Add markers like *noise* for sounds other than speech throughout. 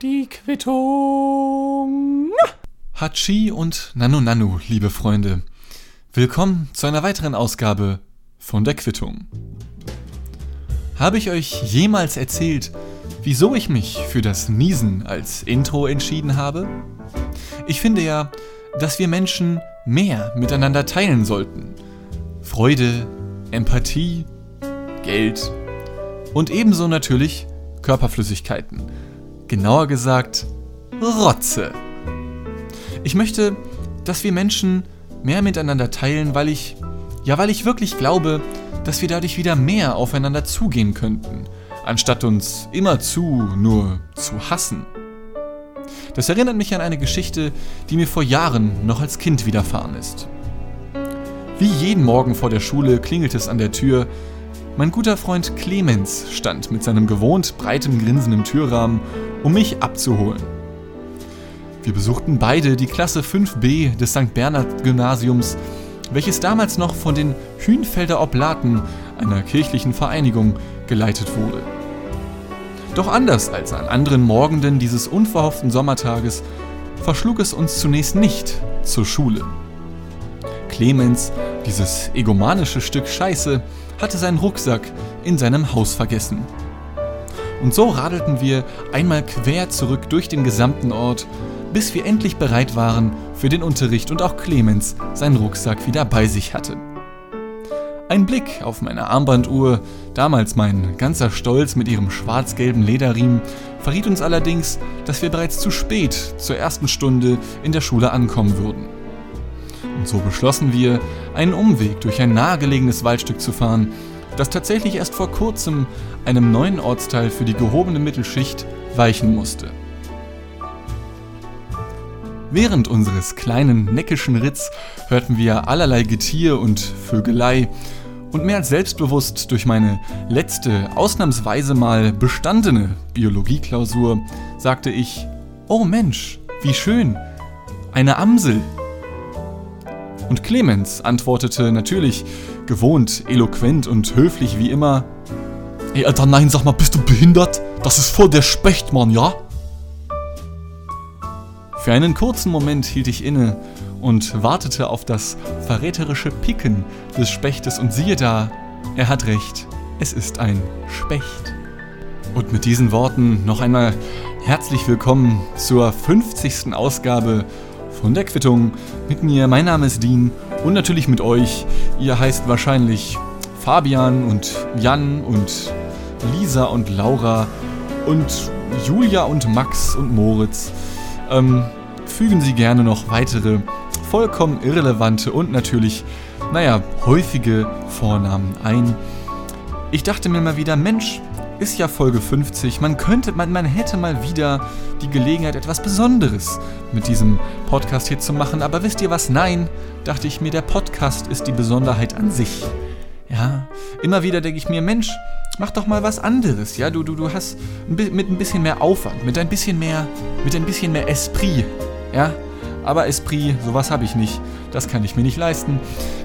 Die Quittung. Hachi und Nanu Nanu, liebe Freunde. Willkommen zu einer weiteren Ausgabe von der Quittung. Habe ich euch jemals erzählt, wieso ich mich für das Niesen als Intro entschieden habe? Ich finde ja, dass wir Menschen mehr miteinander teilen sollten. Freude, Empathie, Geld und ebenso natürlich Körperflüssigkeiten. Genauer gesagt, Rotze. Ich möchte, dass wir Menschen mehr miteinander teilen, weil ich, ja, weil ich wirklich glaube, dass wir dadurch wieder mehr aufeinander zugehen könnten, anstatt uns immerzu nur zu hassen. Das erinnert mich an eine Geschichte, die mir vor Jahren noch als Kind widerfahren ist. Wie jeden Morgen vor der Schule klingelt es an der Tür. Mein guter Freund Clemens stand mit seinem gewohnt breitem Grinsen im Türrahmen, um mich abzuholen. Wir besuchten beide die Klasse 5b des St. Bernhard Gymnasiums, welches damals noch von den Hühnfelder Oblaten, einer kirchlichen Vereinigung, geleitet wurde. Doch anders als an anderen Morgenden dieses unverhofften Sommertages verschlug es uns zunächst nicht zur Schule. Clemens, dieses egomanische Stück Scheiße, hatte seinen Rucksack in seinem Haus vergessen. Und so radelten wir einmal quer zurück durch den gesamten Ort, bis wir endlich bereit waren für den Unterricht und auch Clemens seinen Rucksack wieder bei sich hatte. Ein Blick auf meine Armbanduhr, damals mein ganzer Stolz mit ihrem schwarz-gelben Lederriemen, verriet uns allerdings, dass wir bereits zu spät zur ersten Stunde in der Schule ankommen würden. Und so beschlossen wir, einen Umweg durch ein nahegelegenes Waldstück zu fahren, das tatsächlich erst vor kurzem einem neuen Ortsteil für die gehobene Mittelschicht weichen musste. Während unseres kleinen neckischen Ritts hörten wir allerlei Getier und Vögelei und mehr als selbstbewusst durch meine letzte, ausnahmsweise mal bestandene Biologieklausur sagte ich, oh Mensch, wie schön, eine Amsel. Und Clemens antwortete natürlich, gewohnt, eloquent und höflich wie immer, Ey, Alter, nein, sag mal, bist du behindert? Das ist voll der Specht, Mann, ja? Für einen kurzen Moment hielt ich inne und wartete auf das verräterische Picken des Spechtes und siehe da, er hat recht, es ist ein Specht. Und mit diesen Worten noch einmal herzlich willkommen zur 50. Ausgabe von der Quittung. Mit mir, mein Name ist Dean und natürlich mit euch. Ihr heißt wahrscheinlich Fabian und Jan und Lisa und Laura und Julia und Max und Moritz ähm, fügen Sie gerne noch weitere vollkommen irrelevante und natürlich, naja, häufige Vornamen ein. Ich dachte mir mal wieder, Mensch, ist ja Folge 50. Man könnte, man, man hätte mal wieder die Gelegenheit, etwas Besonderes mit diesem Podcast hier zu machen. Aber wisst ihr was? Nein, dachte ich mir, der Podcast ist die Besonderheit an sich. Ja, immer wieder denke ich mir, Mensch, mach doch mal was anderes. Ja, du, du, du hast mit ein bisschen mehr Aufwand, mit ein bisschen mehr, mit ein bisschen mehr Esprit. Ja, aber Esprit, sowas habe ich nicht. Das kann ich mir nicht leisten.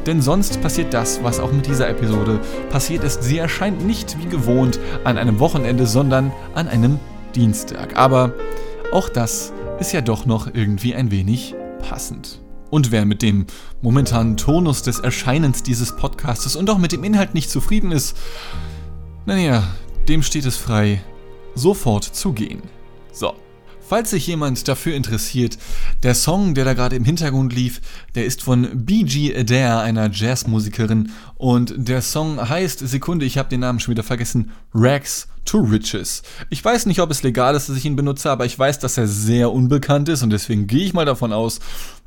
Denn sonst passiert das, was auch mit dieser Episode passiert ist. Sie erscheint nicht wie gewohnt an einem Wochenende, sondern an einem Dienstag. Aber auch das ist ja doch noch irgendwie ein wenig passend. Und wer mit dem momentanen Tonus des Erscheinens dieses Podcastes und auch mit dem Inhalt nicht zufrieden ist, naja, dem steht es frei, sofort zu gehen. So. Falls sich jemand dafür interessiert, der Song, der da gerade im Hintergrund lief, der ist von B.G. Adair, einer Jazzmusikerin. Und der Song heißt, Sekunde, ich habe den Namen schon wieder vergessen, Rags to Riches. Ich weiß nicht, ob es legal ist, dass ich ihn benutze, aber ich weiß, dass er sehr unbekannt ist und deswegen gehe ich mal davon aus,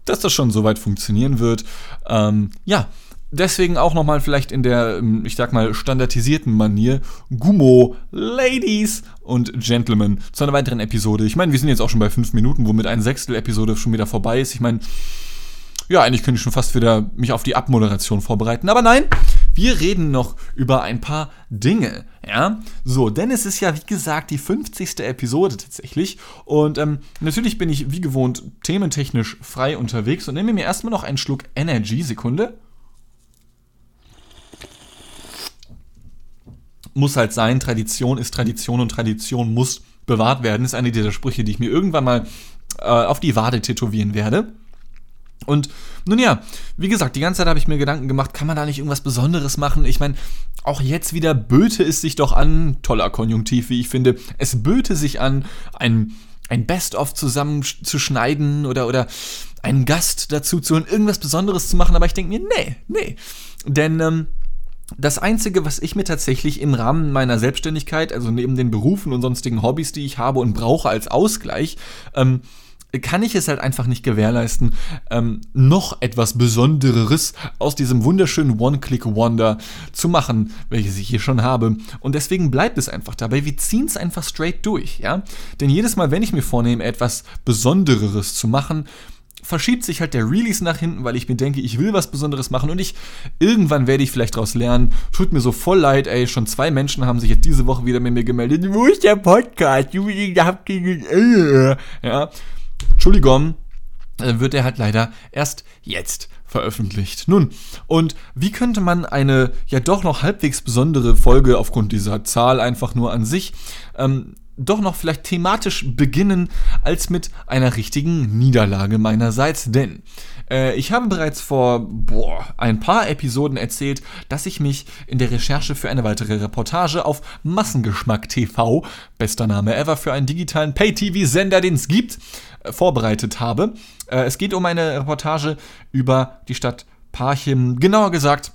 dass das schon soweit funktionieren wird. Ähm, ja, deswegen auch nochmal vielleicht in der, ähm, ich sag mal, standardisierten Manier Gummo, Ladies und Gentlemen zu einer weiteren Episode. Ich meine, wir sind jetzt auch schon bei fünf Minuten, womit ein Sechstel Episode schon wieder vorbei ist. Ich meine, ja, eigentlich könnte ich schon fast wieder mich auf die Abmoderation vorbereiten. Aber nein, wir reden noch über ein paar Dinge. Ja, so, denn es ist ja wie gesagt die 50. Episode tatsächlich. Und ähm, natürlich bin ich wie gewohnt thementechnisch frei unterwegs und nehme mir erstmal noch einen Schluck Energy. Sekunde. Muss halt sein, Tradition ist Tradition und Tradition muss bewahrt werden. Ist eine dieser Sprüche, die ich mir irgendwann mal äh, auf die Wade tätowieren werde. Und nun ja, wie gesagt, die ganze Zeit habe ich mir Gedanken gemacht, kann man da nicht irgendwas Besonderes machen? Ich meine, auch jetzt wieder böte es sich doch an, toller Konjunktiv, wie ich finde, es böte sich an, ein, ein Best-of zusammenzuschneiden oder, oder einen Gast dazu zu holen, irgendwas Besonderes zu machen, aber ich denke mir, nee, nee. Denn ähm, das Einzige, was ich mir tatsächlich im Rahmen meiner Selbstständigkeit, also neben den Berufen und sonstigen Hobbys, die ich habe und brauche als Ausgleich, ähm, kann ich es halt einfach nicht gewährleisten, ähm, noch etwas Besonderes aus diesem wunderschönen One-Click-Wonder zu machen, welches ich hier schon habe. Und deswegen bleibt es einfach dabei. Wir ziehen es einfach straight durch, ja. Denn jedes Mal, wenn ich mir vornehme, etwas Besondereres zu machen, verschiebt sich halt der Release nach hinten, weil ich mir denke, ich will was Besonderes machen und ich irgendwann werde ich vielleicht daraus lernen. Tut mir so voll leid, ey, schon zwei Menschen haben sich jetzt diese Woche wieder mit mir gemeldet. Wo ist der Podcast? Ja, Entschuldigung, äh, wird er halt leider erst jetzt veröffentlicht. Nun, und wie könnte man eine ja doch noch halbwegs besondere Folge aufgrund dieser Zahl einfach nur an sich ähm, doch noch vielleicht thematisch beginnen als mit einer richtigen Niederlage meinerseits, denn äh, ich habe bereits vor boah, ein paar Episoden erzählt, dass ich mich in der Recherche für eine weitere Reportage auf Massengeschmack TV, bester Name ever für einen digitalen Pay-TV-Sender, den es gibt, äh, vorbereitet habe. Äh, es geht um eine Reportage über die Stadt Parchim, genauer gesagt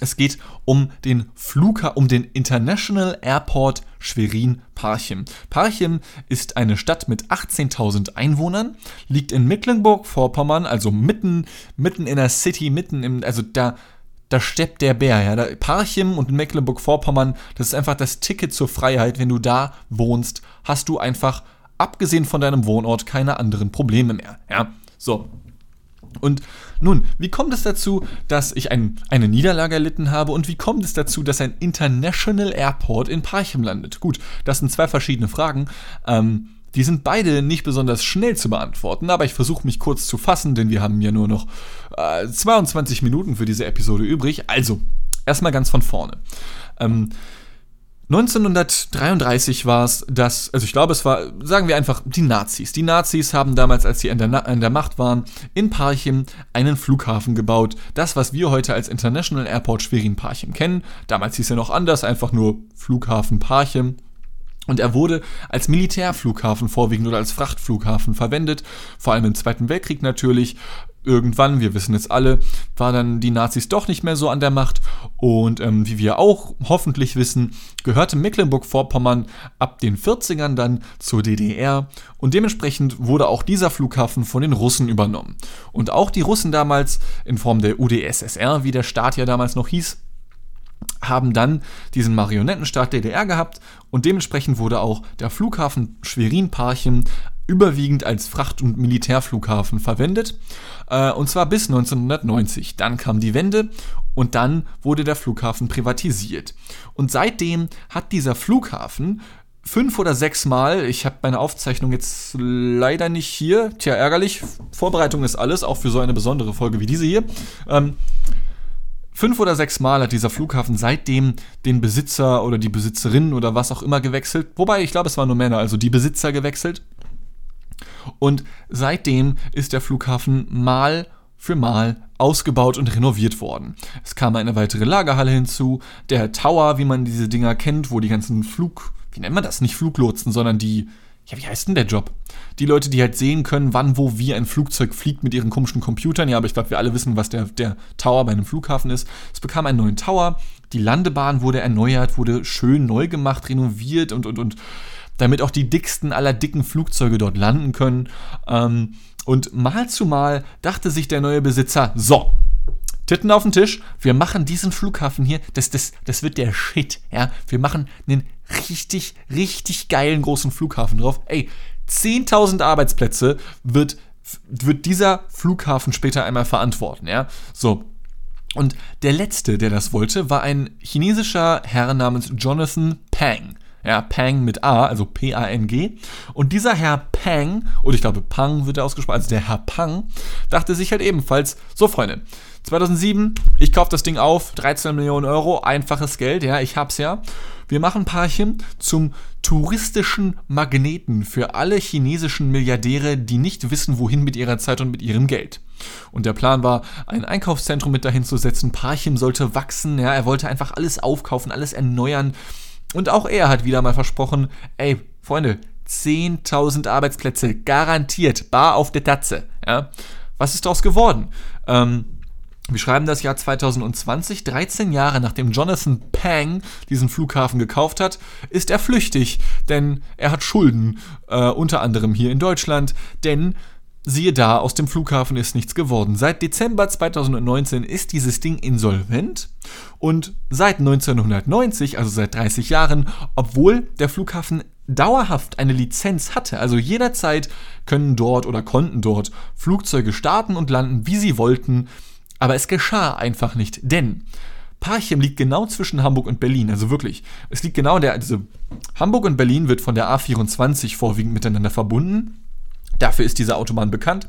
es geht um den Flughafen, um den International Airport Schwerin-Parchim. Parchim ist eine Stadt mit 18.000 Einwohnern, liegt in Mecklenburg-Vorpommern, also mitten, mitten in der City, mitten im, also da, da steppt der Bär. Ja. Parchim und Mecklenburg-Vorpommern, das ist einfach das Ticket zur Freiheit. Wenn du da wohnst, hast du einfach, abgesehen von deinem Wohnort, keine anderen Probleme mehr. Ja. So, und nun, wie kommt es dazu, dass ich ein, eine Niederlage erlitten habe und wie kommt es dazu, dass ein International Airport in Parchim landet? Gut, das sind zwei verschiedene Fragen. Ähm, die sind beide nicht besonders schnell zu beantworten, aber ich versuche mich kurz zu fassen, denn wir haben ja nur noch äh, 22 Minuten für diese Episode übrig. Also, erstmal ganz von vorne. Ähm, 1933 war es, dass, also ich glaube, es war, sagen wir einfach, die Nazis. Die Nazis haben damals, als sie an der, an der Macht waren, in Parchim einen Flughafen gebaut. Das, was wir heute als International Airport Schwerin-Parchim kennen. Damals hieß er noch anders, einfach nur Flughafen Parchim. Und er wurde als Militärflughafen vorwiegend oder als Frachtflughafen verwendet, vor allem im Zweiten Weltkrieg natürlich irgendwann, wir wissen es alle, war dann die Nazis doch nicht mehr so an der Macht. Und ähm, wie wir auch hoffentlich wissen, gehörte Mecklenburg-Vorpommern ab den 40ern dann zur DDR. Und dementsprechend wurde auch dieser Flughafen von den Russen übernommen. Und auch die Russen damals in Form der UdSSR, wie der Staat ja damals noch hieß, haben dann diesen Marionettenstaat DDR gehabt und dementsprechend wurde auch der Flughafen Schwerin-Parchim überwiegend als Fracht- und Militärflughafen verwendet. Äh, und zwar bis 1990. Dann kam die Wende und dann wurde der Flughafen privatisiert. Und seitdem hat dieser Flughafen fünf oder sechs Mal, ich habe meine Aufzeichnung jetzt leider nicht hier, tja, ärgerlich, Vorbereitung ist alles, auch für so eine besondere Folge wie diese hier. Ähm, Fünf oder sechs Mal hat dieser Flughafen seitdem den Besitzer oder die Besitzerin oder was auch immer gewechselt. Wobei, ich glaube, es waren nur Männer, also die Besitzer gewechselt. Und seitdem ist der Flughafen mal für mal ausgebaut und renoviert worden. Es kam eine weitere Lagerhalle hinzu, der Tower, wie man diese Dinger kennt, wo die ganzen Flug, wie nennt man das, nicht Fluglotsen, sondern die, ja, wie heißt denn der Job? Die Leute, die halt sehen können, wann, wo, wie ein Flugzeug fliegt mit ihren komischen Computern. Ja, aber ich glaube, wir alle wissen, was der, der Tower bei einem Flughafen ist. Es bekam einen neuen Tower, die Landebahn wurde erneuert, wurde schön neu gemacht, renoviert und, und, und damit auch die dicksten aller dicken Flugzeuge dort landen können. Ähm, und mal zu mal dachte sich der neue Besitzer, so, Titten auf den Tisch, wir machen diesen Flughafen hier, das, das, das wird der Shit, ja. Wir machen einen richtig, richtig geilen großen Flughafen drauf. Ey, 10.000 Arbeitsplätze wird, wird dieser Flughafen später einmal verantworten, ja. So. Und der letzte, der das wollte, war ein chinesischer Herr namens Jonathan Pang ja, Pang mit A, also P-A-N-G. Und dieser Herr Pang, oder ich glaube Pang wird er ausgesprochen, also der Herr Pang, dachte sich halt ebenfalls, so Freunde, 2007, ich kaufe das Ding auf, 13 Millionen Euro, einfaches Geld, ja, ich hab's ja. wir machen Parchim zum touristischen Magneten für alle chinesischen Milliardäre, die nicht wissen, wohin mit ihrer Zeit und mit ihrem Geld. Und der Plan war, ein Einkaufszentrum mit dahin zu setzen. Parchim sollte wachsen, ja, er wollte einfach alles aufkaufen, alles erneuern. Und auch er hat wieder mal versprochen, ey, Freunde, 10.000 Arbeitsplätze, garantiert, bar auf der Tatze. Ja. Was ist daraus geworden? Ähm, wir schreiben das Jahr 2020, 13 Jahre nachdem Jonathan Pang diesen Flughafen gekauft hat, ist er flüchtig, denn er hat Schulden, äh, unter anderem hier in Deutschland, denn siehe da, aus dem Flughafen ist nichts geworden. Seit Dezember 2019 ist dieses Ding insolvent und seit 1990, also seit 30 Jahren, obwohl der Flughafen dauerhaft eine Lizenz hatte, also jederzeit können dort oder konnten dort Flugzeuge starten und landen, wie sie wollten, aber es geschah einfach nicht, denn Parchim liegt genau zwischen Hamburg und Berlin, also wirklich. Es liegt genau der, also Hamburg und Berlin wird von der A24 vorwiegend miteinander verbunden. Dafür ist diese Autobahn bekannt.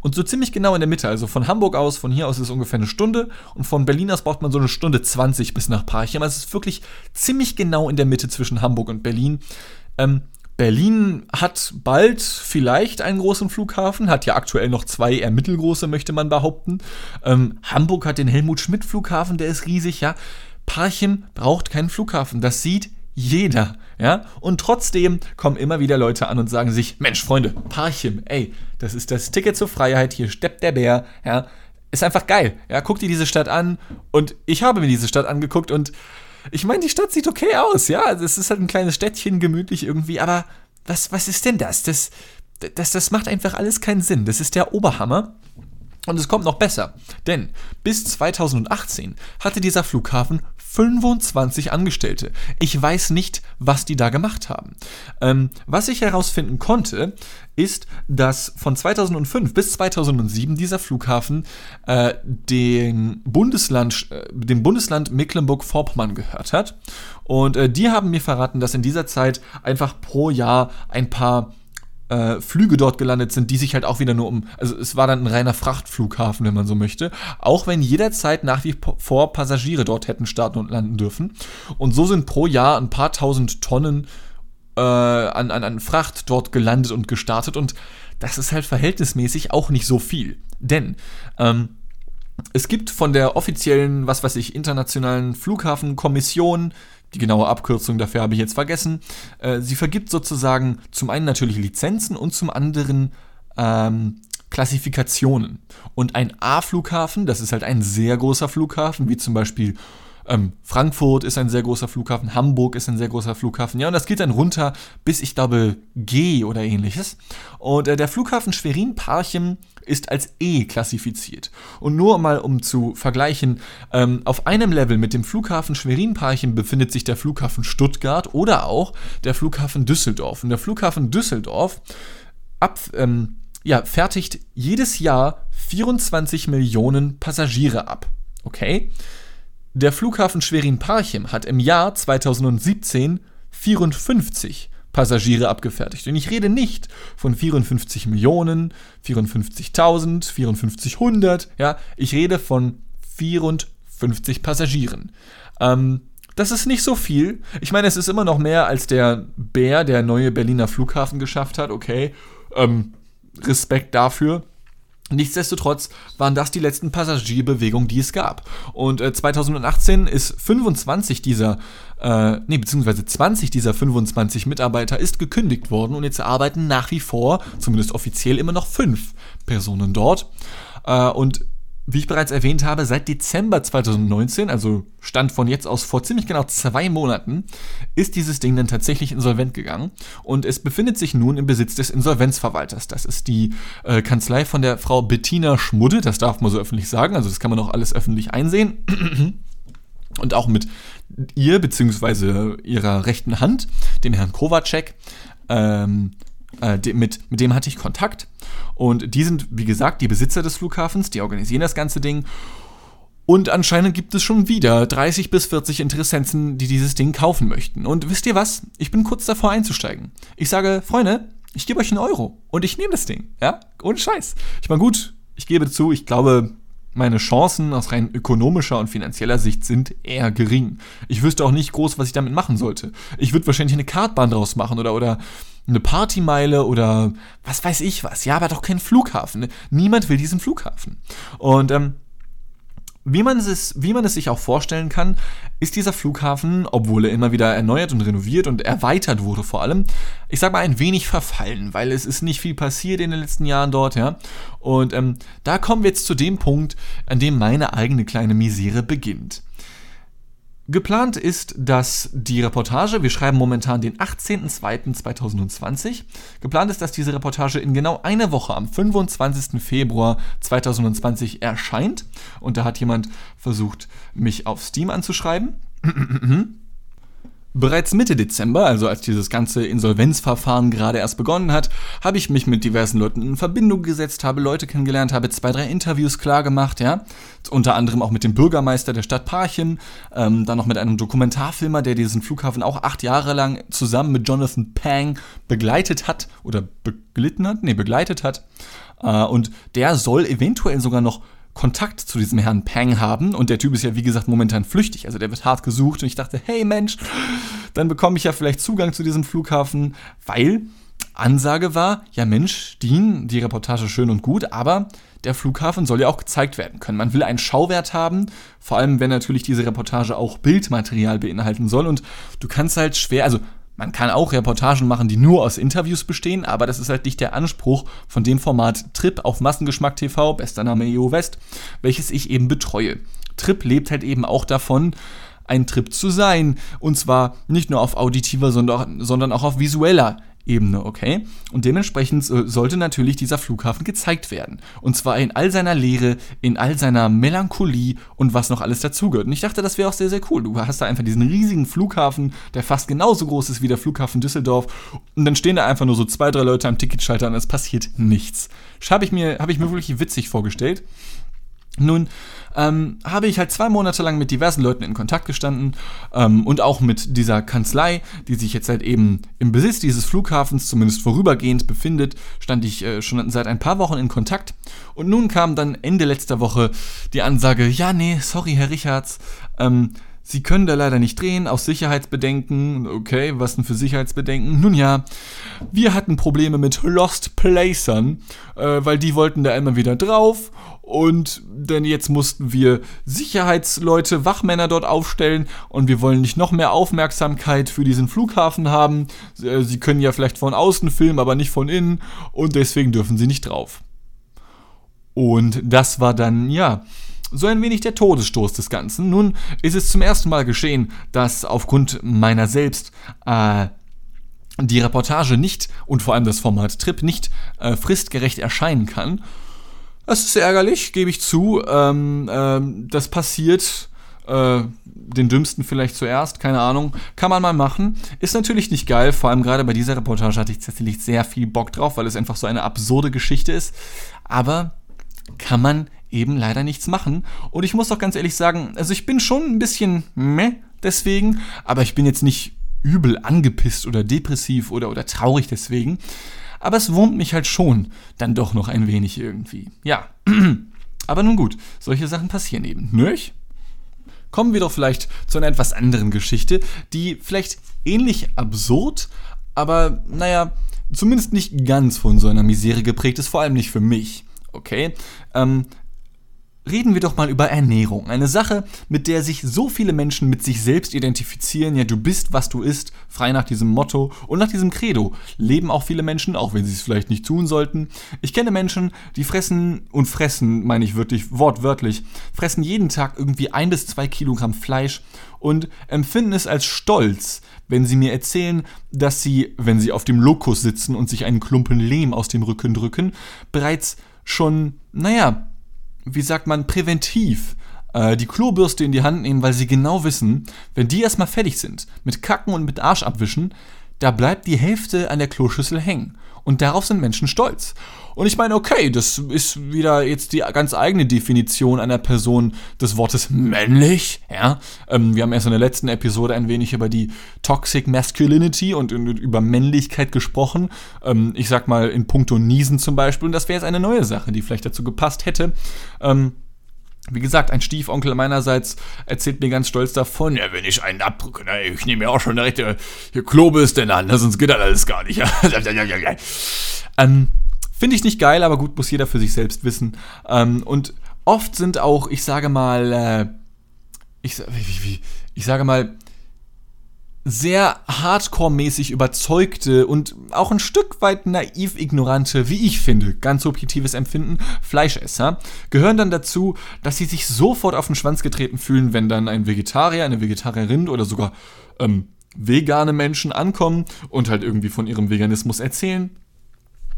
Und so ziemlich genau in der Mitte, also von Hamburg aus, von hier aus ist es ungefähr eine Stunde und von Berlin aus braucht man so eine Stunde 20 bis nach Parchim. Also es ist wirklich ziemlich genau in der Mitte zwischen Hamburg und Berlin. Ähm, Berlin hat bald vielleicht einen großen Flughafen, hat ja aktuell noch zwei eher mittelgroße, möchte man behaupten. Ähm, Hamburg hat den Helmut Schmidt Flughafen, der ist riesig, ja. Parchim braucht keinen Flughafen, das sieht jeder, ja. Und trotzdem kommen immer wieder Leute an und sagen sich, Mensch, Freunde, Parchim, ey, das ist das Ticket zur Freiheit, hier steppt der Bär, ja. Ist einfach geil, ja. Guck dir diese Stadt an und ich habe mir diese Stadt angeguckt und ich meine, die Stadt sieht okay aus, ja. Also es ist halt ein kleines Städtchen, gemütlich irgendwie, aber was, was ist denn das? Das, das? das macht einfach alles keinen Sinn. Das ist der Oberhammer. Und es kommt noch besser, denn bis 2018 hatte dieser Flughafen 25 Angestellte. Ich weiß nicht, was die da gemacht haben. Ähm, was ich herausfinden konnte, ist, dass von 2005 bis 2007 dieser Flughafen äh, dem, Bundesland, äh, dem Bundesland Mecklenburg-Vorpommern gehört hat. Und äh, die haben mir verraten, dass in dieser Zeit einfach pro Jahr ein paar äh, Flüge dort gelandet sind, die sich halt auch wieder nur um, also es war dann ein reiner Frachtflughafen, wenn man so möchte, auch wenn jederzeit nach wie vor Passagiere dort hätten starten und landen dürfen. Und so sind pro Jahr ein paar tausend Tonnen äh, an, an, an Fracht dort gelandet und gestartet und das ist halt verhältnismäßig auch nicht so viel. Denn ähm, es gibt von der offiziellen, was weiß ich, internationalen Flughafenkommission die genaue Abkürzung dafür habe ich jetzt vergessen. Äh, sie vergibt sozusagen zum einen natürlich Lizenzen und zum anderen ähm, Klassifikationen. Und ein A-Flughafen, das ist halt ein sehr großer Flughafen, wie zum Beispiel ähm, Frankfurt ist ein sehr großer Flughafen, Hamburg ist ein sehr großer Flughafen. Ja, und das geht dann runter bis, ich glaube, G oder ähnliches. Und äh, der Flughafen Schwerin-Parchim ist als E klassifiziert. Und nur mal um zu vergleichen, ähm, auf einem Level mit dem Flughafen Schwerin-Parchim befindet sich der Flughafen Stuttgart oder auch der Flughafen Düsseldorf. Und der Flughafen Düsseldorf ab, ähm, ja, fertigt jedes Jahr 24 Millionen Passagiere ab. Okay? Der Flughafen Schwerin-Parchim hat im Jahr 2017 54 Passagiere abgefertigt. Und ich rede nicht von 54 Millionen, 54.000, 5400, ja, ich rede von 54 Passagieren. Ähm, das ist nicht so viel. Ich meine, es ist immer noch mehr als der Bär, der neue Berliner Flughafen geschafft hat, okay. Ähm, Respekt dafür. Nichtsdestotrotz waren das die letzten Passagierbewegungen, die es gab. Und äh, 2018 ist 25 dieser, äh, nee, beziehungsweise 20 dieser 25 Mitarbeiter ist gekündigt worden und jetzt arbeiten nach wie vor, zumindest offiziell, immer noch fünf Personen dort. Äh, und wie ich bereits erwähnt habe, seit Dezember 2019, also Stand von jetzt aus vor ziemlich genau zwei Monaten, ist dieses Ding dann tatsächlich insolvent gegangen und es befindet sich nun im Besitz des Insolvenzverwalters. Das ist die äh, Kanzlei von der Frau Bettina Schmudde, das darf man so öffentlich sagen, also das kann man auch alles öffentlich einsehen. *clears throat* Und auch mit ihr bzw. ihrer rechten Hand, dem Herrn Kowacek, ähm, äh, mit, mit dem hatte ich Kontakt. Und die sind, wie gesagt, die Besitzer des Flughafens, die organisieren das ganze Ding. Und anscheinend gibt es schon wieder 30 bis 40 Interessenten, die dieses Ding kaufen möchten. Und wisst ihr was? Ich bin kurz davor einzusteigen. Ich sage, Freunde, ich gebe euch einen Euro und ich nehme das Ding. Ja? Ohne Scheiß. Ich meine, gut, ich gebe zu, ich glaube, meine Chancen aus rein ökonomischer und finanzieller Sicht sind eher gering. Ich wüsste auch nicht groß, was ich damit machen sollte. Ich würde wahrscheinlich eine Kartbahn draus machen oder, oder eine Partymeile oder was weiß ich was. Ja, aber doch kein Flughafen. Niemand will diesen Flughafen. Und ähm, wie man, es, wie man es sich auch vorstellen kann, ist dieser Flughafen, obwohl er immer wieder erneuert und renoviert und erweitert wurde vor allem, ich sag mal ein wenig verfallen, weil es ist nicht viel passiert in den letzten Jahren dort, ja. Und ähm, da kommen wir jetzt zu dem Punkt, an dem meine eigene kleine Misere beginnt. Geplant ist, dass die Reportage, wir schreiben momentan den 18.02.2020, geplant ist, dass diese Reportage in genau einer Woche am 25. Februar 2020 erscheint. Und da hat jemand versucht, mich auf Steam anzuschreiben. Bereits Mitte Dezember, also als dieses ganze Insolvenzverfahren gerade erst begonnen hat, habe ich mich mit diversen Leuten in Verbindung gesetzt, habe Leute kennengelernt, habe zwei, drei Interviews klar gemacht, ja. Unter anderem auch mit dem Bürgermeister der Stadt Parchim, ähm, dann noch mit einem Dokumentarfilmer, der diesen Flughafen auch acht Jahre lang zusammen mit Jonathan Pang begleitet hat oder beglitten hat, nee, begleitet hat. Äh, und der soll eventuell sogar noch Kontakt zu diesem Herrn Pang haben. Und der Typ ist ja, wie gesagt, momentan flüchtig. Also der wird hart gesucht. Und ich dachte, hey Mensch, dann bekomme ich ja vielleicht Zugang zu diesem Flughafen, weil Ansage war, ja Mensch, Dean, die Reportage schön und gut, aber der Flughafen soll ja auch gezeigt werden können. Man will einen Schauwert haben, vor allem wenn natürlich diese Reportage auch Bildmaterial beinhalten soll. Und du kannst halt schwer, also man kann auch Reportagen machen, die nur aus Interviews bestehen, aber das ist halt nicht der Anspruch von dem Format Trip auf Massengeschmack TV, bester Name EO West, welches ich eben betreue. Trip lebt halt eben auch davon, ein Trip zu sein. Und zwar nicht nur auf auditiver, sondern auch auf visueller Ebene, okay? Und dementsprechend sollte natürlich dieser Flughafen gezeigt werden. Und zwar in all seiner Leere, in all seiner Melancholie und was noch alles dazugehört. Und ich dachte, das wäre auch sehr, sehr cool. Du hast da einfach diesen riesigen Flughafen, der fast genauso groß ist wie der Flughafen Düsseldorf. Und dann stehen da einfach nur so zwei, drei Leute am Ticketschalter und es passiert nichts. Habe ich, hab ich mir wirklich witzig vorgestellt. Nun ähm, habe ich halt zwei Monate lang mit diversen Leuten in Kontakt gestanden ähm, und auch mit dieser Kanzlei, die sich jetzt halt eben im Besitz dieses Flughafens zumindest vorübergehend befindet, stand ich äh, schon seit ein paar Wochen in Kontakt. Und nun kam dann Ende letzter Woche die Ansage, ja, nee, sorry, Herr Richards, ähm, Sie können da leider nicht drehen, aus Sicherheitsbedenken. Okay, was denn für Sicherheitsbedenken? Nun ja, wir hatten Probleme mit Lost Placern, äh, weil die wollten da immer wieder drauf und denn jetzt mussten wir Sicherheitsleute, Wachmänner dort aufstellen und wir wollen nicht noch mehr Aufmerksamkeit für diesen Flughafen haben. Äh, sie können ja vielleicht von außen filmen, aber nicht von innen und deswegen dürfen sie nicht drauf. Und das war dann, ja, so ein wenig der Todesstoß des Ganzen. Nun ist es zum ersten Mal geschehen, dass aufgrund meiner selbst äh, die Reportage nicht und vor allem das Format Trip nicht äh, fristgerecht erscheinen kann. Das ist ärgerlich, gebe ich zu. Ähm, ähm, das passiert äh, den Dümmsten vielleicht zuerst, keine Ahnung. Kann man mal machen. Ist natürlich nicht geil, vor allem gerade bei dieser Reportage hatte ich tatsächlich sehr viel Bock drauf, weil es einfach so eine absurde Geschichte ist. Aber kann man eben leider nichts machen. Und ich muss doch ganz ehrlich sagen, also ich bin schon ein bisschen meh deswegen, aber ich bin jetzt nicht übel angepisst oder depressiv oder, oder traurig deswegen aber es wurmt mich halt schon dann doch noch ein wenig irgendwie. Ja. *clears throat* aber nun gut, solche Sachen passieren eben, nicht? Kommen wir doch vielleicht zu einer etwas anderen Geschichte, die vielleicht ähnlich absurd, aber naja, zumindest nicht ganz von so einer Misere geprägt ist, vor allem nicht für mich. Okay? Ähm, Reden wir doch mal über Ernährung. Eine Sache, mit der sich so viele Menschen mit sich selbst identifizieren. Ja, du bist, was du isst, frei nach diesem Motto und nach diesem Credo. Leben auch viele Menschen, auch wenn sie es vielleicht nicht tun sollten. Ich kenne Menschen, die fressen und fressen, meine ich wirklich wortwörtlich, fressen jeden Tag irgendwie ein bis zwei Kilogramm Fleisch und empfinden es als Stolz, wenn sie mir erzählen, dass sie, wenn sie auf dem Lokus sitzen und sich einen Klumpen Lehm aus dem Rücken drücken, bereits schon, naja, wie sagt man, präventiv äh, die Klobürste in die Hand nehmen, weil sie genau wissen, wenn die erstmal fertig sind, mit Kacken und mit Arsch abwischen, da bleibt die Hälfte an der Kloschüssel hängen. Und darauf sind Menschen stolz. Und ich meine, okay, das ist wieder jetzt die ganz eigene Definition einer Person des Wortes männlich. Ja, ähm, wir haben erst in der letzten Episode ein wenig über die Toxic Masculinity und, über Männlichkeit gesprochen. Ähm, ich sag mal in puncto Niesen zum Beispiel. Und das wäre jetzt eine neue Sache, die vielleicht dazu gepasst hätte. Ähm, Wie gesagt, ein Stiefonkel meinerseits erzählt mir ganz stolz davon, ja, wenn ich einen abdrücke, na, ich nehme ja auch schon direkt äh, hier Klobis in an, sonst geht das alles gar nicht. *laughs* ähm, Finde ich nicht geil, aber gut, muss jeder für sich selbst wissen. Ähm, und oft sind auch, ich sage mal, äh, ich, wie, wie, ich sage mal, sehr hardcore-mäßig überzeugte und auch ein Stück weit naiv ignorante, wie ich finde, ganz subjektives Empfinden, Fleischesser, gehören dann dazu, dass sie sich sofort auf den Schwanz getreten fühlen, wenn dann ein Vegetarier, eine Vegetarierin oder sogar ähm, vegane Menschen ankommen und halt irgendwie von ihrem Veganismus erzählen.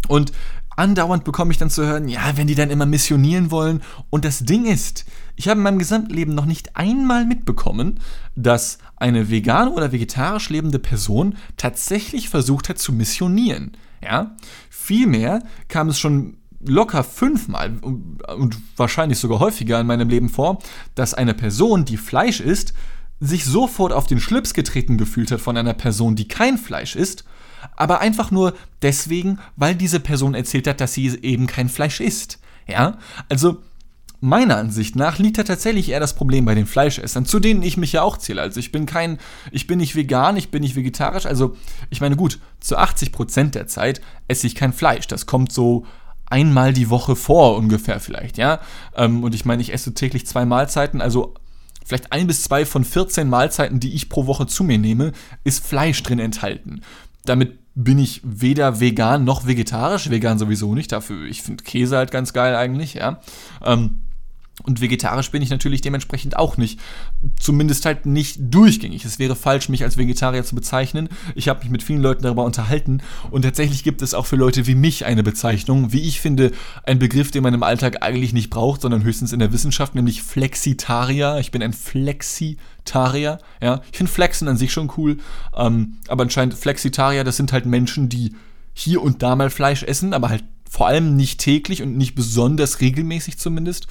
Und andauernd bekomme ich dann zu hören, ja, wenn die dann immer missionieren wollen. Und das Ding ist, ich habe in meinem Gesamtleben noch nicht einmal mitbekommen, dass eine vegan oder vegetarisch lebende Person tatsächlich versucht hat zu missionieren. Ja? Vielmehr kam es schon locker fünfmal und wahrscheinlich sogar häufiger in meinem Leben vor, dass eine Person, die Fleisch isst, sich sofort auf den Schlips getreten gefühlt hat von einer Person, die kein Fleisch isst aber einfach nur deswegen, weil diese Person erzählt hat, dass sie eben kein Fleisch isst. Ja, also meiner Ansicht nach liegt da tatsächlich eher das Problem bei den Fleischessern, zu denen ich mich ja auch zähle. Also ich bin kein, ich bin nicht vegan, ich bin nicht vegetarisch. Also ich meine gut, zu 80 Prozent der Zeit esse ich kein Fleisch. Das kommt so einmal die Woche vor ungefähr vielleicht, ja. Ähm, und ich meine, ich esse täglich zwei Mahlzeiten, also vielleicht ein bis zwei von 14 Mahlzeiten, die ich pro Woche zu mir nehme, ist Fleisch drin enthalten. Damit bin ich weder vegan noch vegetarisch. Vegan sowieso nicht. Dafür, ich finde Käse halt ganz geil eigentlich, ja. Ähm, und vegetarisch bin ich natürlich dementsprechend auch nicht. Zumindest halt nicht durchgängig. Es wäre falsch, mich als Vegetarier zu bezeichnen. Ich habe mich mit vielen Leuten darüber unterhalten und tatsächlich gibt es auch für Leute wie mich eine Bezeichnung, wie ich finde, ein Begriff, den man im Alltag eigentlich nicht braucht, sondern höchstens in der Wissenschaft, nämlich Flexitarier. Ich bin ein Flexitarier. Ja, ich finde Flexen an sich schon cool, ähm, aber anscheinend Flexitarier, das sind halt Menschen, die hier und da mal Fleisch essen, aber halt vor allem nicht täglich und nicht besonders regelmäßig zumindest.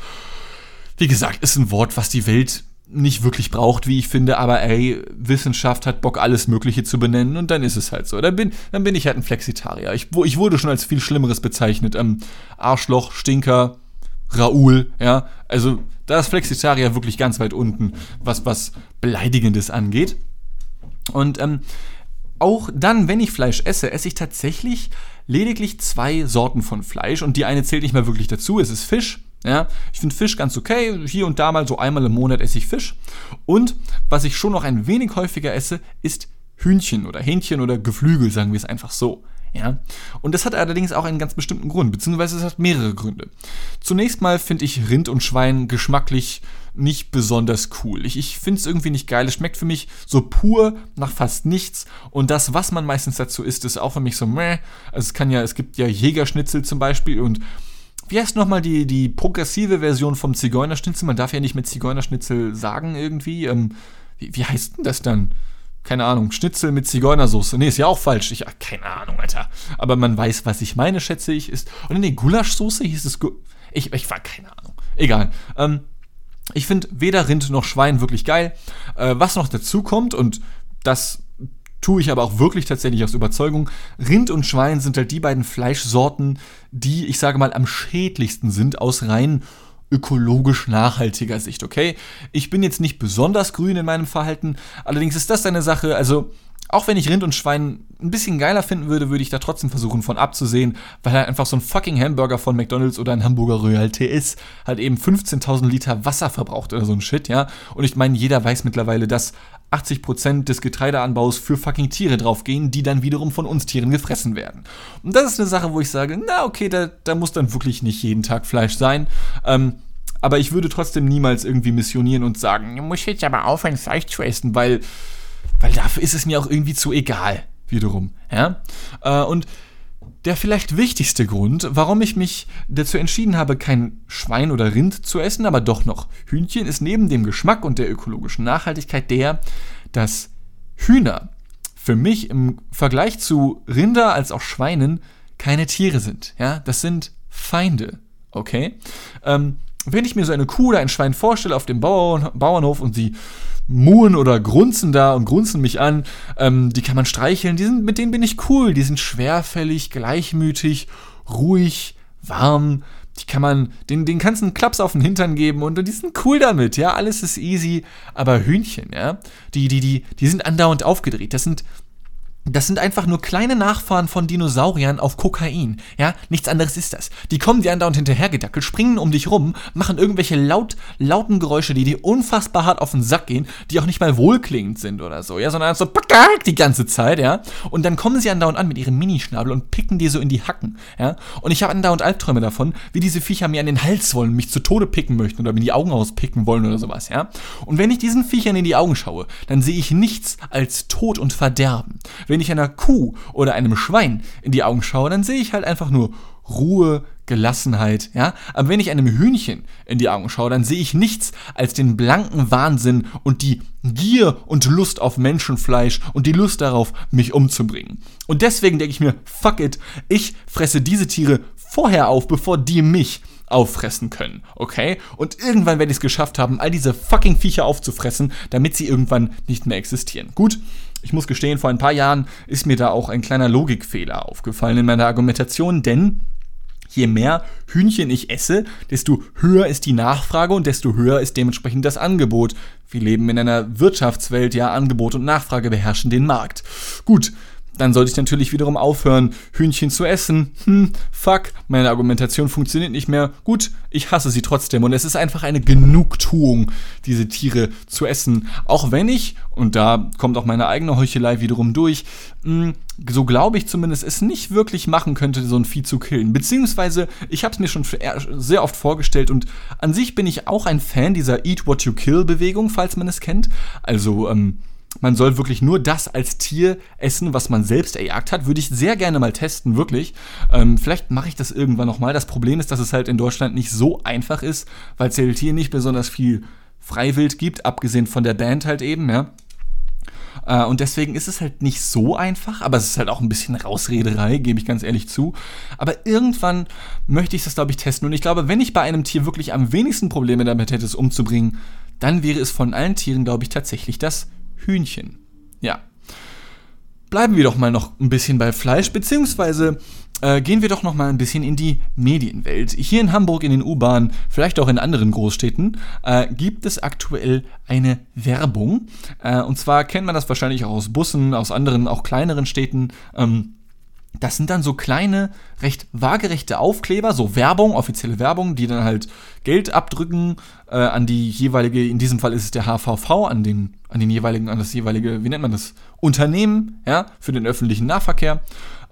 Wie gesagt, ist ein Wort, was die Welt nicht wirklich braucht, wie ich finde, aber ey, Wissenschaft hat Bock, alles Mögliche zu benennen und dann ist es halt so. Dann bin, dann bin ich halt ein Flexitarier. Ich, ich wurde schon als viel Schlimmeres bezeichnet. Ähm, Arschloch, Stinker, Raoul, ja. Also da ist Flexitarier wirklich ganz weit unten, was, was Beleidigendes angeht. Und ähm, auch dann, wenn ich Fleisch esse, esse ich tatsächlich lediglich zwei Sorten von Fleisch und die eine zählt nicht mehr wirklich dazu. Es ist Fisch ja, ich finde Fisch ganz okay. Hier und da mal so einmal im Monat esse ich Fisch. Und was ich schon noch ein wenig häufiger esse, ist Hühnchen oder Hähnchen oder Geflügel, sagen wir es einfach so. Ja, und das hat allerdings auch einen ganz bestimmten Grund, beziehungsweise es hat mehrere Gründe. Zunächst mal finde ich Rind und Schwein geschmacklich nicht besonders cool. Ich, ich finde es irgendwie nicht geil. Es schmeckt für mich so pur nach fast nichts. Und das, was man meistens dazu isst, ist auch für mich so meh. Also es kann ja, es gibt ja Jägerschnitzel zum Beispiel und wie heißt nochmal die, die progressive Version vom Zigeunerschnitzel? Man darf ja nicht mit Zigeunerschnitzel sagen irgendwie. Ähm, wie, wie heißt denn das dann? Keine Ahnung, Schnitzel mit Zigeunersoße. Nee, ist ja auch falsch. Ich, keine Ahnung, Alter. Aber man weiß, was ich meine, schätze ich, ist. Und nee, Gulaschsoße hieß es. Gu ich, ich war keine Ahnung. Egal. Ähm, ich finde weder Rind noch Schwein wirklich geil. Äh, was noch dazu kommt, und das tue ich aber auch wirklich tatsächlich aus Überzeugung. Rind und Schwein sind halt die beiden Fleischsorten, die, ich sage mal, am schädlichsten sind aus rein ökologisch nachhaltiger Sicht, okay? Ich bin jetzt nicht besonders grün in meinem Verhalten, allerdings ist das eine Sache, also auch wenn ich Rind und Schwein ein bisschen geiler finden würde, würde ich da trotzdem versuchen von abzusehen, weil halt einfach so ein fucking Hamburger von McDonalds oder ein Hamburger Royal TS halt eben 15.000 Liter Wasser verbraucht oder so ein Shit, ja? Und ich meine, jeder weiß mittlerweile, dass 80% des Getreideanbaus für fucking Tiere draufgehen, die dann wiederum von uns Tieren gefressen werden. Und das ist eine Sache, wo ich sage, na okay, da, da muss dann wirklich nicht jeden Tag Fleisch sein. Ähm, aber ich würde trotzdem niemals irgendwie missionieren und sagen, du musst jetzt aber aufhören, Fleisch zu essen, weil weil dafür ist es mir auch irgendwie zu egal, wiederum. Ja? Äh, und der vielleicht wichtigste Grund, warum ich mich dazu entschieden habe, kein Schwein oder Rind zu essen, aber doch noch Hühnchen, ist neben dem Geschmack und der ökologischen Nachhaltigkeit der, dass Hühner für mich im Vergleich zu Rinder als auch Schweinen keine Tiere sind. Ja, das sind Feinde. Okay? Ähm, wenn ich mir so eine Kuh oder ein Schwein vorstelle auf dem Bauern, Bauernhof und sie muhen oder grunzen da und grunzen mich an. Ähm, die kann man streicheln. Die sind, mit denen bin ich cool. Die sind schwerfällig, gleichmütig, ruhig, warm. die kann man, den, den kannst du einen Klaps auf den Hintern geben und, die sind cool damit, ja, alles ist easy. Aber Hühnchen, ja, die, die, die, die sind andauernd aufgedreht. Das sind, das sind einfach nur kleine Nachfahren von Dinosauriern auf Kokain. Ja, nichts anderes ist das. Die kommen dir andauernd hinterhergedackelt, springen um dich rum, machen irgendwelche laut, lauten Geräusche, die dir unfassbar hart auf den Sack gehen, die auch nicht mal wohlklingend sind oder so, ja, sondern so die ganze Zeit, ja. Und dann kommen sie andauernd an mit ihrem Minischnabel und picken dir so in die Hacken, ja. Und ich habe andauernd Albträume davon, wie diese Viecher mir an den Hals wollen, mich zu Tode picken möchten oder mir die Augen auspicken wollen oder sowas, ja. Und wenn ich diesen Viechern in die Augen schaue, dann sehe ich nichts als Tod und Verderben. Wenn ich einer Kuh oder einem Schwein in die Augen schaue, dann sehe ich halt einfach nur Ruhe, Gelassenheit, ja. Aber wenn ich einem Hühnchen in die Augen schaue, dann sehe ich nichts als den blanken Wahnsinn und die Gier und Lust auf Menschenfleisch und die Lust darauf, mich umzubringen. Und deswegen denke ich mir, fuck it, ich fresse diese Tiere vorher auf, bevor die mich auffressen können, okay? Und irgendwann werde ich es geschafft haben, all diese fucking Viecher aufzufressen, damit sie irgendwann nicht mehr existieren. Gut, ich muss gestehen, vor ein paar Jahren ist mir da auch ein kleiner Logikfehler aufgefallen in meiner Argumentation, denn je mehr Hühnchen ich esse, desto höher ist die Nachfrage und desto höher ist dementsprechend das Angebot. Wir leben in einer Wirtschaftswelt, ja, Angebot und Nachfrage beherrschen den Markt. Gut, dann sollte ich natürlich wiederum aufhören, Hühnchen zu essen. Hm, fuck, meine Argumentation funktioniert nicht mehr. Gut, ich hasse sie trotzdem und es ist einfach eine Genugtuung, diese Tiere zu essen. Auch wenn ich, und da kommt auch meine eigene Heuchelei wiederum durch, mh, hm, so glaube ich zumindest, es nicht wirklich machen könnte, so ein Vieh zu killen. Beziehungsweise, ich habe es mir schon sehr oft vorgestellt und an sich bin ich auch ein Fan dieser Eat What You Kill Bewegung, falls man es kennt. Also, ähm, man soll wirklich nur das als Tier essen, was man selbst erjagt hat. Würde ich sehr gerne mal testen, wirklich. Ähm, vielleicht mache ich das irgendwann nochmal. Das Problem ist, dass es halt in Deutschland nicht so einfach ist, weil es hier nicht besonders viel Freiwild gibt, abgesehen von der Band halt eben, ja. Äh, und deswegen ist es halt nicht so einfach, aber es ist halt auch ein bisschen Rausrederei, gebe ich ganz ehrlich zu. Aber irgendwann möchte ich das, glaube ich, testen. Und ich glaube, wenn ich bei einem Tier wirklich am wenigsten Probleme damit hätte, es umzubringen, dann wäre es von allen Tieren, glaube ich, tatsächlich das Hühnchen. Ja. Bleiben wir doch mal noch ein bisschen bei Fleisch, beziehungsweise äh, gehen wir doch noch mal ein bisschen in die Medienwelt. Hier in Hamburg in den U-Bahnen, vielleicht auch in anderen Großstädten, äh, gibt es aktuell eine Werbung. Äh, und zwar kennt man das wahrscheinlich auch aus Bussen, aus anderen, auch kleineren Städten. Ähm, das sind dann so kleine, recht waagerechte Aufkleber, so Werbung, offizielle Werbung, die dann halt Geld abdrücken äh, an die jeweilige, in diesem Fall ist es der HVV, an den, an den jeweiligen, an das jeweilige, wie nennt man das, Unternehmen, ja, für den öffentlichen Nahverkehr.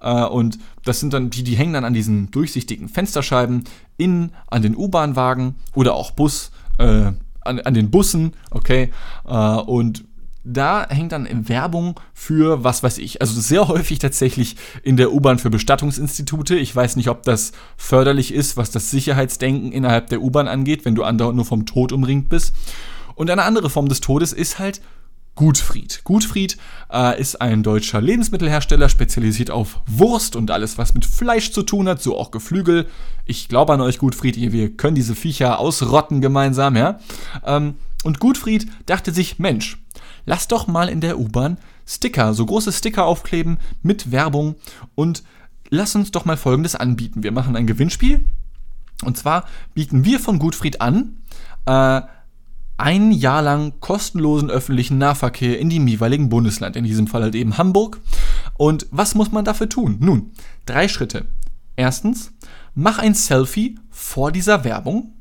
Äh, und das sind dann die, die hängen dann an diesen durchsichtigen Fensterscheiben in, an den U-Bahn-Wagen oder auch Bus, äh, an, an den Bussen, okay, äh, und da hängt dann Werbung für was weiß ich. Also sehr häufig tatsächlich in der U-Bahn für Bestattungsinstitute. Ich weiß nicht, ob das förderlich ist, was das Sicherheitsdenken innerhalb der U-Bahn angeht, wenn du andauernd nur vom Tod umringt bist. Und eine andere Form des Todes ist halt Gutfried. Gutfried äh, ist ein deutscher Lebensmittelhersteller, spezialisiert auf Wurst und alles, was mit Fleisch zu tun hat, so auch Geflügel. Ich glaube an euch, Gutfried, wir können diese Viecher ausrotten gemeinsam, ja. Ähm, und Gutfried dachte sich, Mensch, lass doch mal in der U-Bahn Sticker, so große Sticker aufkleben mit Werbung und lass uns doch mal Folgendes anbieten. Wir machen ein Gewinnspiel und zwar bieten wir von Gutfried an, äh, ein Jahr lang kostenlosen öffentlichen Nahverkehr in dem jeweiligen Bundesland, in diesem Fall halt eben Hamburg. Und was muss man dafür tun? Nun, drei Schritte. Erstens, mach ein Selfie vor dieser Werbung.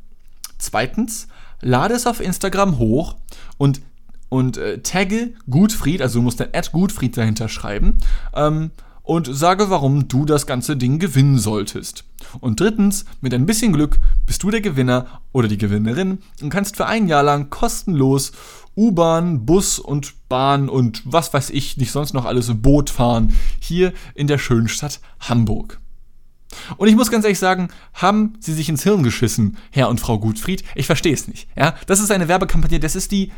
Zweitens, lade es auf Instagram hoch und und äh, tagge Gutfried, also du musst dann Ad Gutfried dahinter schreiben ähm, und sage, warum du das ganze Ding gewinnen solltest. Und drittens, mit ein bisschen Glück bist du der Gewinner oder die Gewinnerin und kannst für ein Jahr lang kostenlos U-Bahn, Bus und Bahn und was weiß ich nicht sonst noch alles Boot fahren hier in der schönen Stadt Hamburg. Und ich muss ganz ehrlich sagen, haben sie sich ins Hirn geschissen, Herr und Frau Gutfried? Ich verstehe es nicht. Ja, das ist eine Werbekampagne, das ist die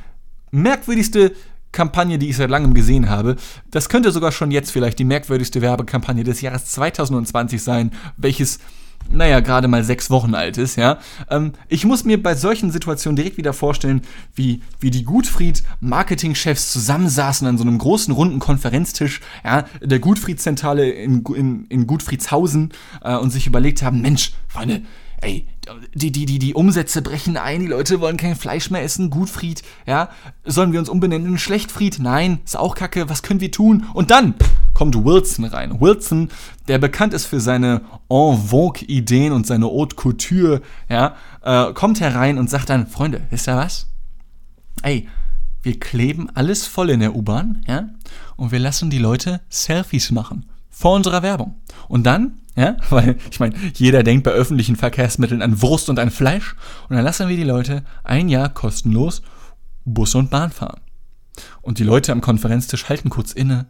merkwürdigste Kampagne, die ich seit langem gesehen habe. Das könnte sogar schon jetzt vielleicht die merkwürdigste Werbekampagne des Jahres 2020 sein, welches naja, gerade mal sechs Wochen alt ist, ja. Ähm, ich muss mir bei solchen Situationen direkt wieder vorstellen, wie, wie die Gutfried-Marketing-Chefs zusammensaßen an so einem großen runden Konferenztisch, ja, der Gutfried-Zentrale in, in, in Gutfriedshausen äh, und sich überlegt haben, Mensch, Freunde, ey, die, die, die, die Umsätze brechen ein, die Leute wollen kein Fleisch mehr essen, Gutfried, ja, sollen wir uns umbenennen in Schlechtfried? Nein, ist auch kacke, was können wir tun? Und dann kommt Wilson rein. Wilson, der bekannt ist für seine en vogue Ideen und seine Haute Couture, ja, äh, kommt herein und sagt dann, Freunde, wisst ihr was? Ey, wir kleben alles voll in der U-Bahn, ja, und wir lassen die Leute Selfies machen vor unserer Werbung. Und dann ja, weil ich meine, jeder denkt bei öffentlichen Verkehrsmitteln an Wurst und an Fleisch. Und dann lassen wir die Leute ein Jahr kostenlos Bus und Bahn fahren. Und die Leute am Konferenztisch halten kurz inne.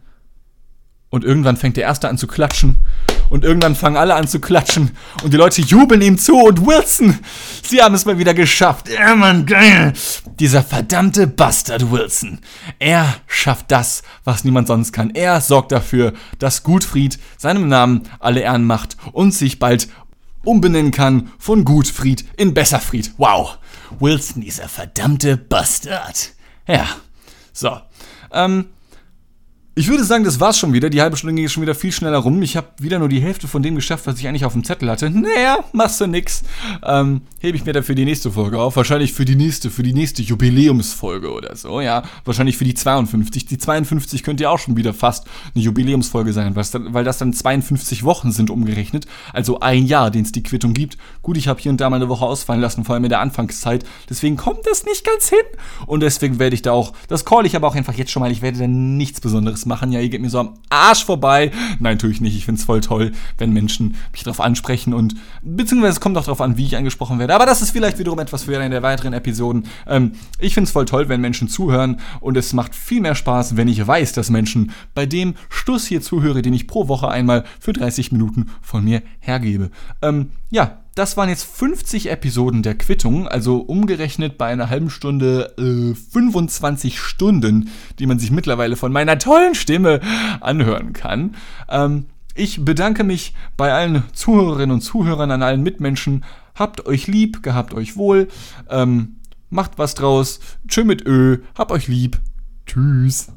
Und irgendwann fängt der Erste an zu klatschen und irgendwann fangen alle an zu klatschen und die Leute jubeln ihm zu und Wilson, sie haben es mal wieder geschafft. Ja, Mann, geil. Dieser verdammte Bastard Wilson. Er schafft das, was niemand sonst kann. Er sorgt dafür, dass Gutfried seinem Namen alle Ehren macht und sich bald umbenennen kann von Gutfried in Besserfried. Wow. Wilson, dieser verdammte Bastard. Ja. So. Ähm, ich würde sagen, das war's schon wieder. Die halbe Stunde ging schon wieder viel schneller rum. Ich habe wieder nur die Hälfte von dem geschafft, was ich eigentlich auf dem Zettel hatte. Naja, machst du nix. Ähm, hebe ich mir dafür die nächste Folge auf. Wahrscheinlich für die nächste, für die nächste Jubiläumsfolge oder so. Ja, wahrscheinlich für die 52. Die 52 könnte ja auch schon wieder fast eine Jubiläumsfolge sein, weil das dann 52 Wochen sind umgerechnet. Also ein Jahr, den es die Quittung gibt. Gut, ich habe hier und da mal eine Woche ausfallen lassen, vor allem in der Anfangszeit. Deswegen kommt das nicht ganz hin. Und deswegen werde ich da auch, das call ich aber auch einfach jetzt schon mal, ich werde da nichts Besonderes machen. Ja, ihr geht mir so am Arsch vorbei. Nein, tue ich nicht. Ich finde es voll toll, wenn Menschen mich darauf ansprechen und beziehungsweise es kommt auch darauf an, wie ich angesprochen werde. Aber das ist vielleicht wiederum etwas für eine der weiteren Episoden. Ähm, ich finde es voll toll, wenn Menschen zuhören und es macht viel mehr Spaß, wenn ich weiß, dass Menschen bei dem Stuss hier zuhöre, den ich pro Woche einmal für 30 Minuten von mir hergebe. Ähm, ja, das waren jetzt 50 Episoden der Quittung, also umgerechnet bei einer halben Stunde äh, 25 Stunden, die man sich mittlerweile von meiner tollen Stimme anhören kann. Ähm, ich bedanke mich bei allen Zuhörerinnen und Zuhörern, an allen Mitmenschen. Habt euch lieb, gehabt euch wohl. Ähm, macht was draus. Tschö mit Ö. Hab euch lieb. Tschüss.